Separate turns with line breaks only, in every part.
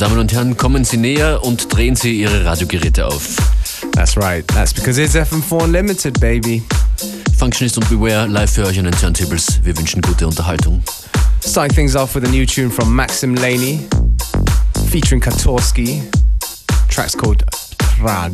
Damen und Herren, kommen Sie näher und drehen Sie Ihre Radiogeräte auf.
That's right. That's because it's FM4 Unlimited, baby.
Functionist und Beware live für euch an den Turntables. Wir wünschen gute Unterhaltung.
Starting things off with a new tune from Maxim Laney, featuring Katorski. Track's called Prag.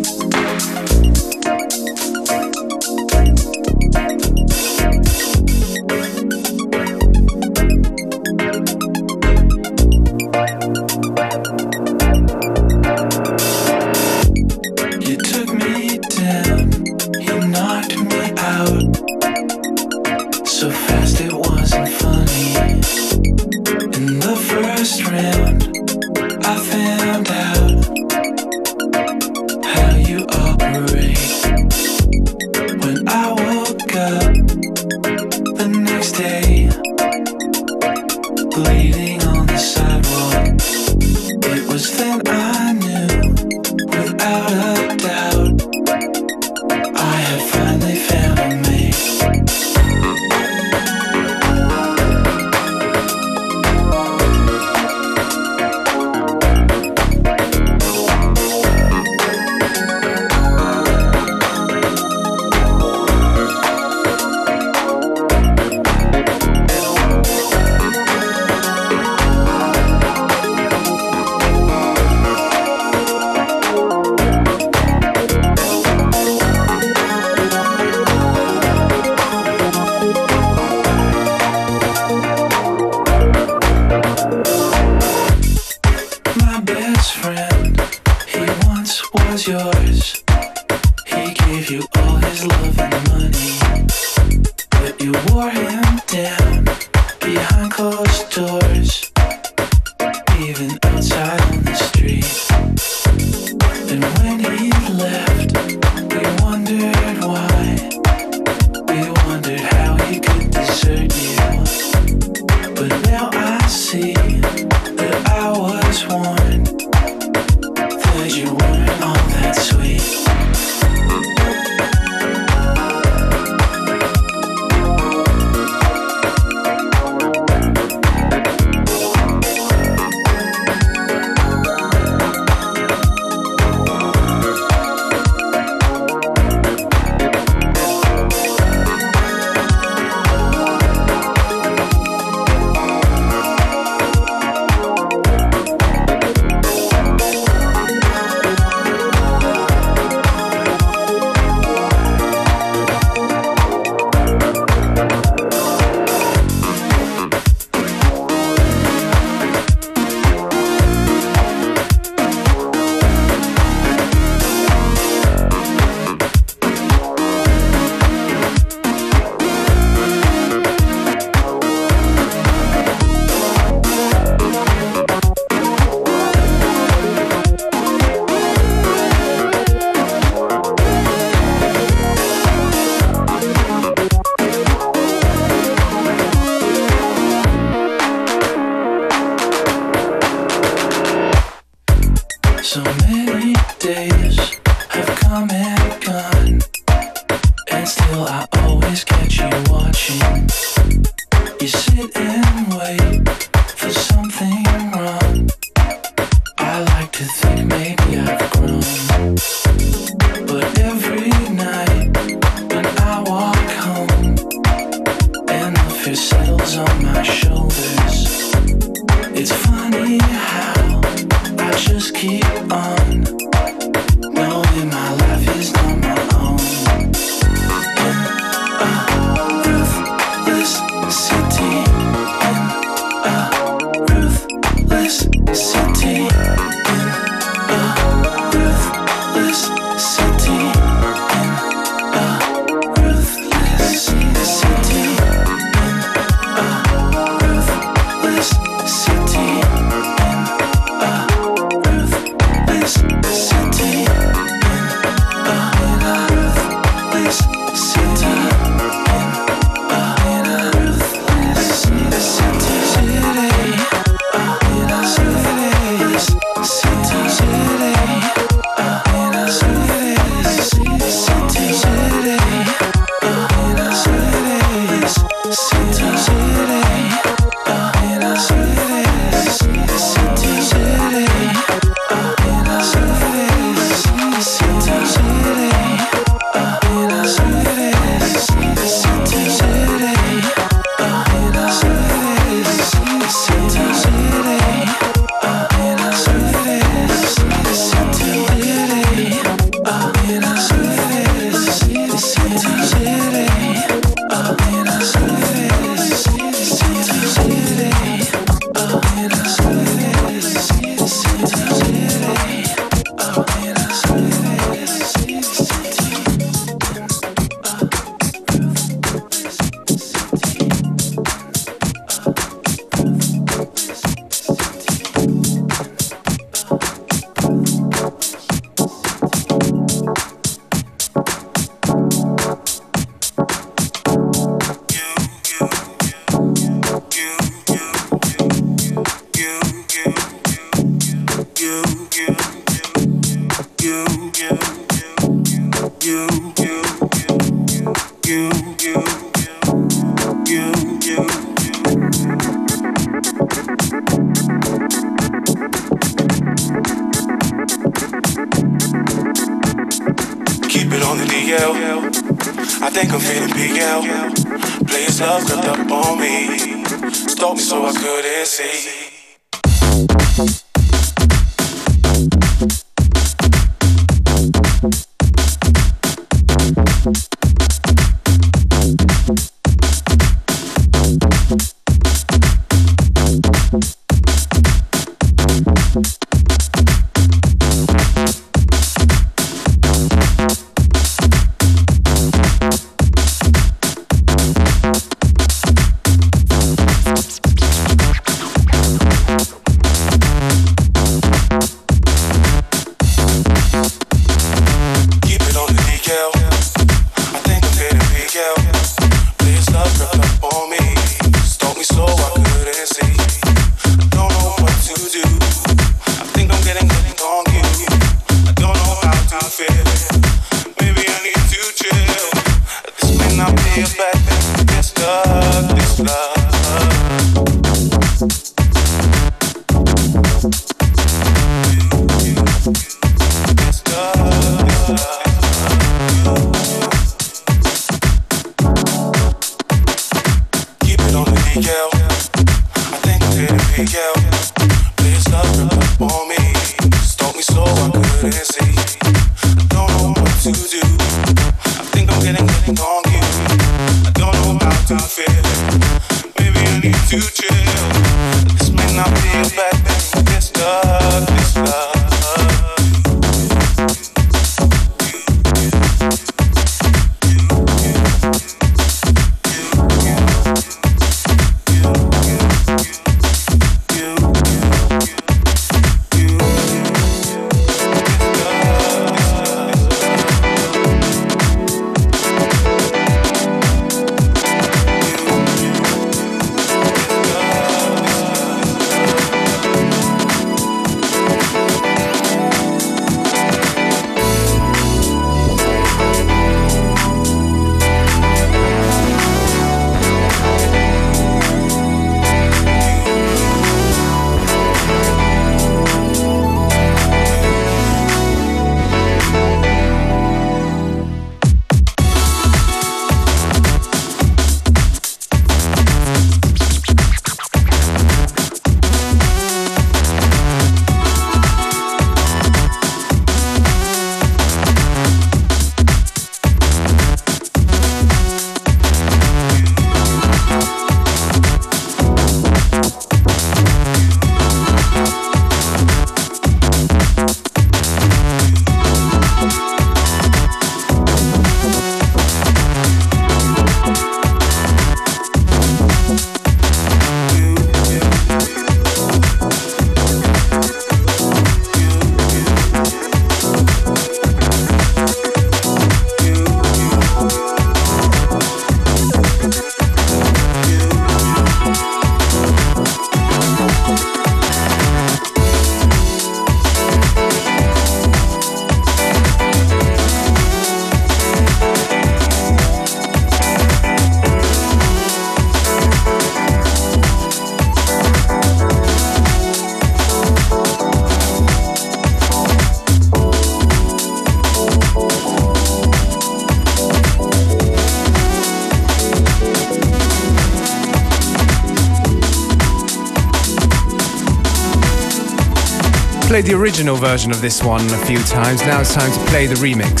Played the original version of this one a few times. Now it's time to play the remix.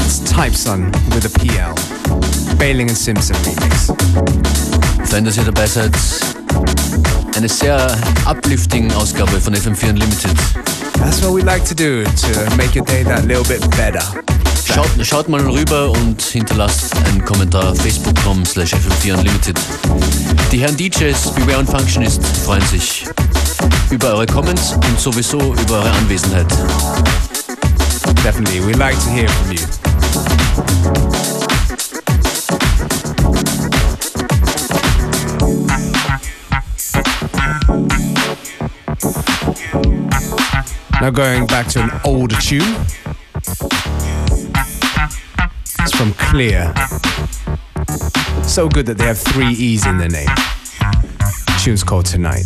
It's Typeson with a PL. Bailing and Simpson remix.
Fein, dass ihr dabei seid. Eine sehr uplifting Ausgabe von FM4 Unlimited.
That's what we like to do, to make your day that little bit better.
Schaut, schaut mal rüber und hinterlasst einen Kommentar facebook.com slash FM4 Unlimited. Die Herren DJs, Beware und Functionist freuen sich über eure Comments und sowieso über eure Anwesenheit.
Definitely, we like to hear from you. Now going back to an older tune. It's from Kleeer. So good that they have three E's in their name. The tune's called Tonight.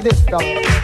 This stuff.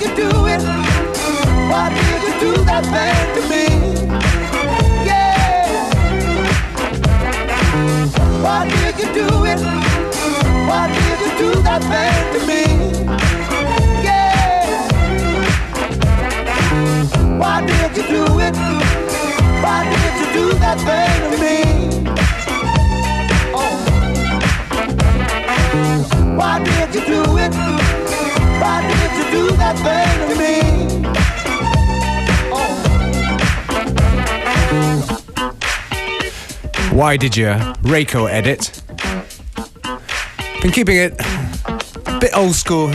You do it? Why did you do that thing to me? Yeah. Why did you do it? Why did you do that thing to me? Yeah. Why did you do it? Why did you do that thing to me? Oh. Why did you do it? Why did you do that thing to me? Oh.
Why did you? Reiko edit. Been keeping it a bit old school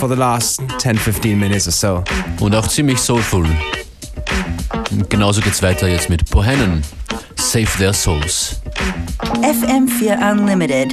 for the last 10, 15 minutes or so.
Und auch ziemlich soulful. Und genauso geht's weiter jetzt mit Bohannon. Save Their Souls.
FM4 Unlimited.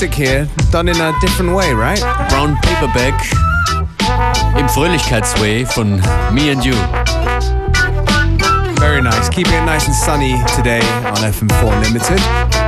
Classic here, done in a different way, right?
Brown Paper Bag im Fröhlichkeitsway von Me and You.
Very nice. Keeping it nice and sunny today on FM4
Unlimited.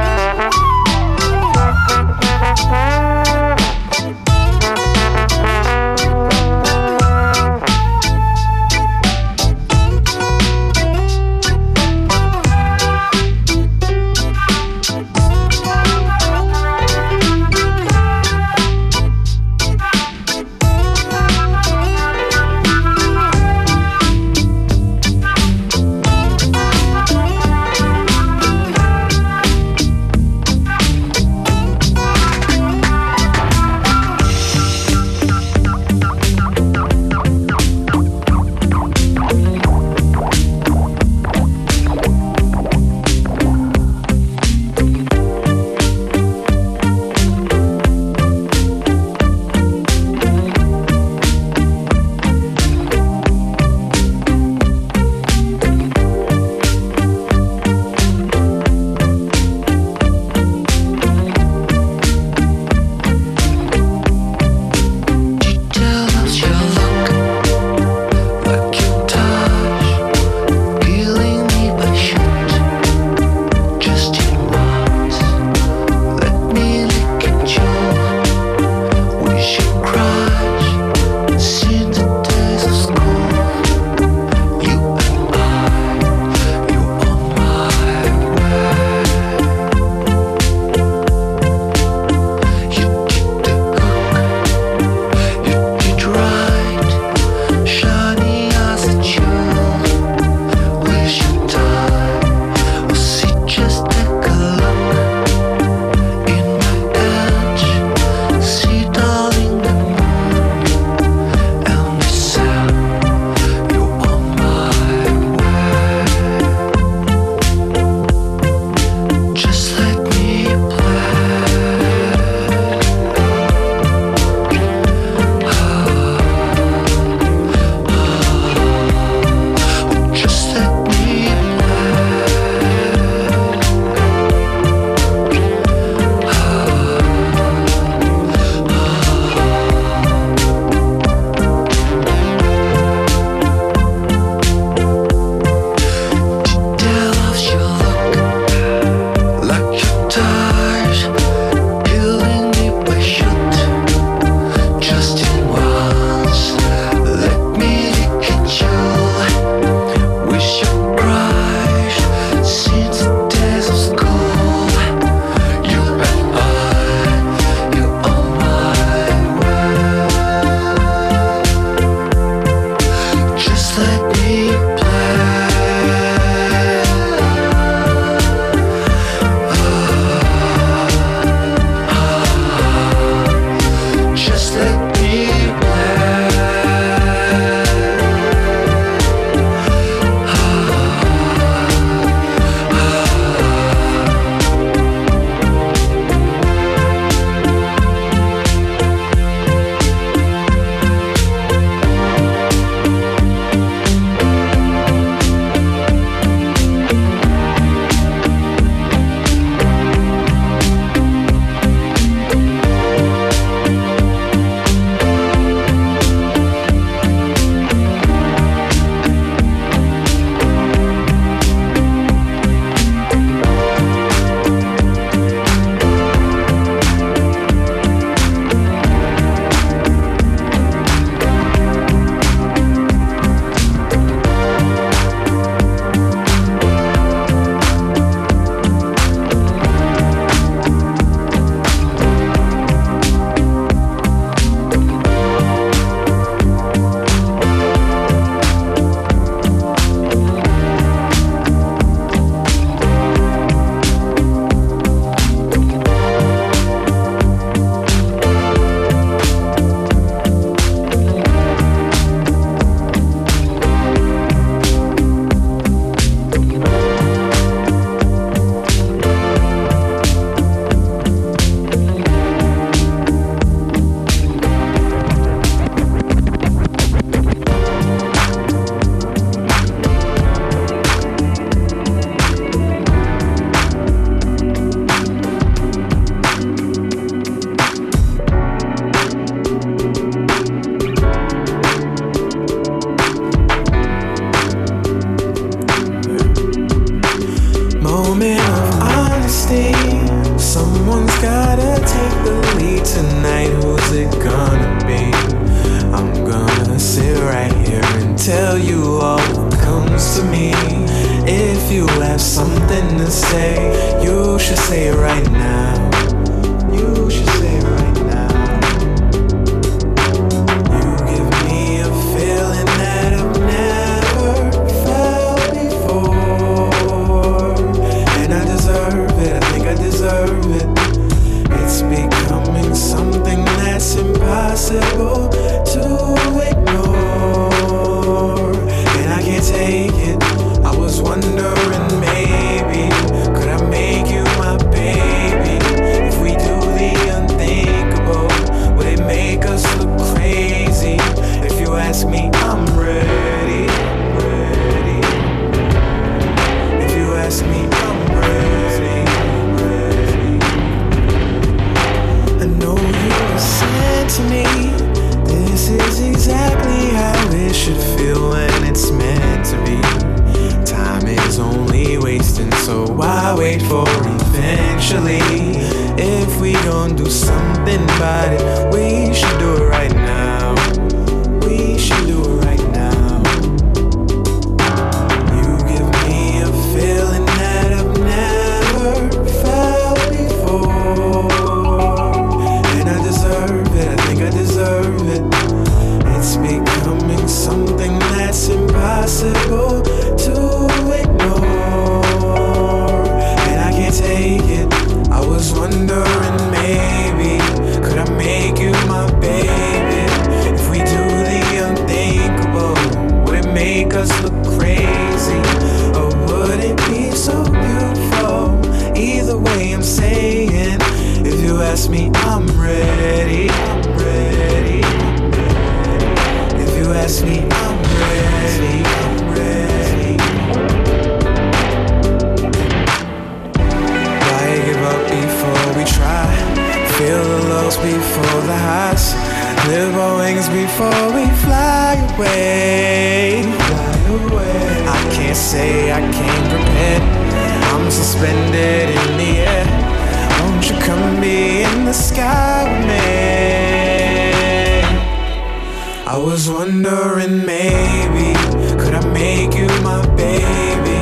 I was wondering maybe could I make you my baby?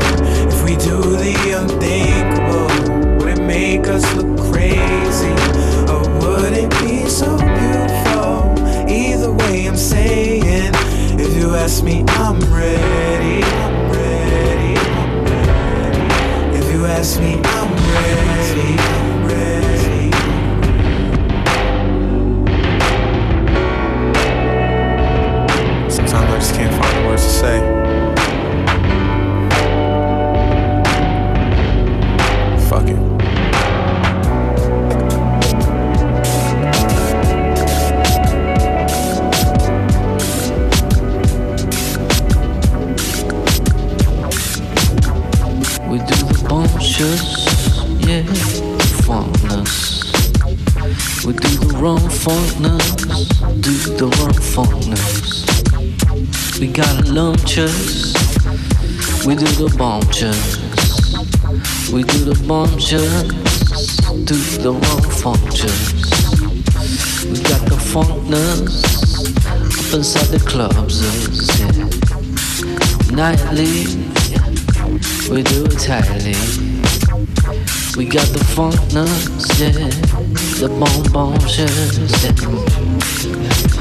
If we do the unthinkable, would it make us look crazy? Or would it be so beautiful? Either way, I'm saying, if you ask me, I'm ready. I'm ready. I'm ready. If you ask me, I'm ready. just can't find the words to say. Fuck it.
We do the bumptious, yeah, funkness. We do the wrong funkness. lunches. We do the bomb. We do the bomb. Do the wrong functions. We got the funkness up inside the clubs. Yeah. Nightly, we do it tightly. We got the funkness, yeah. The bomb bombshells, yeah.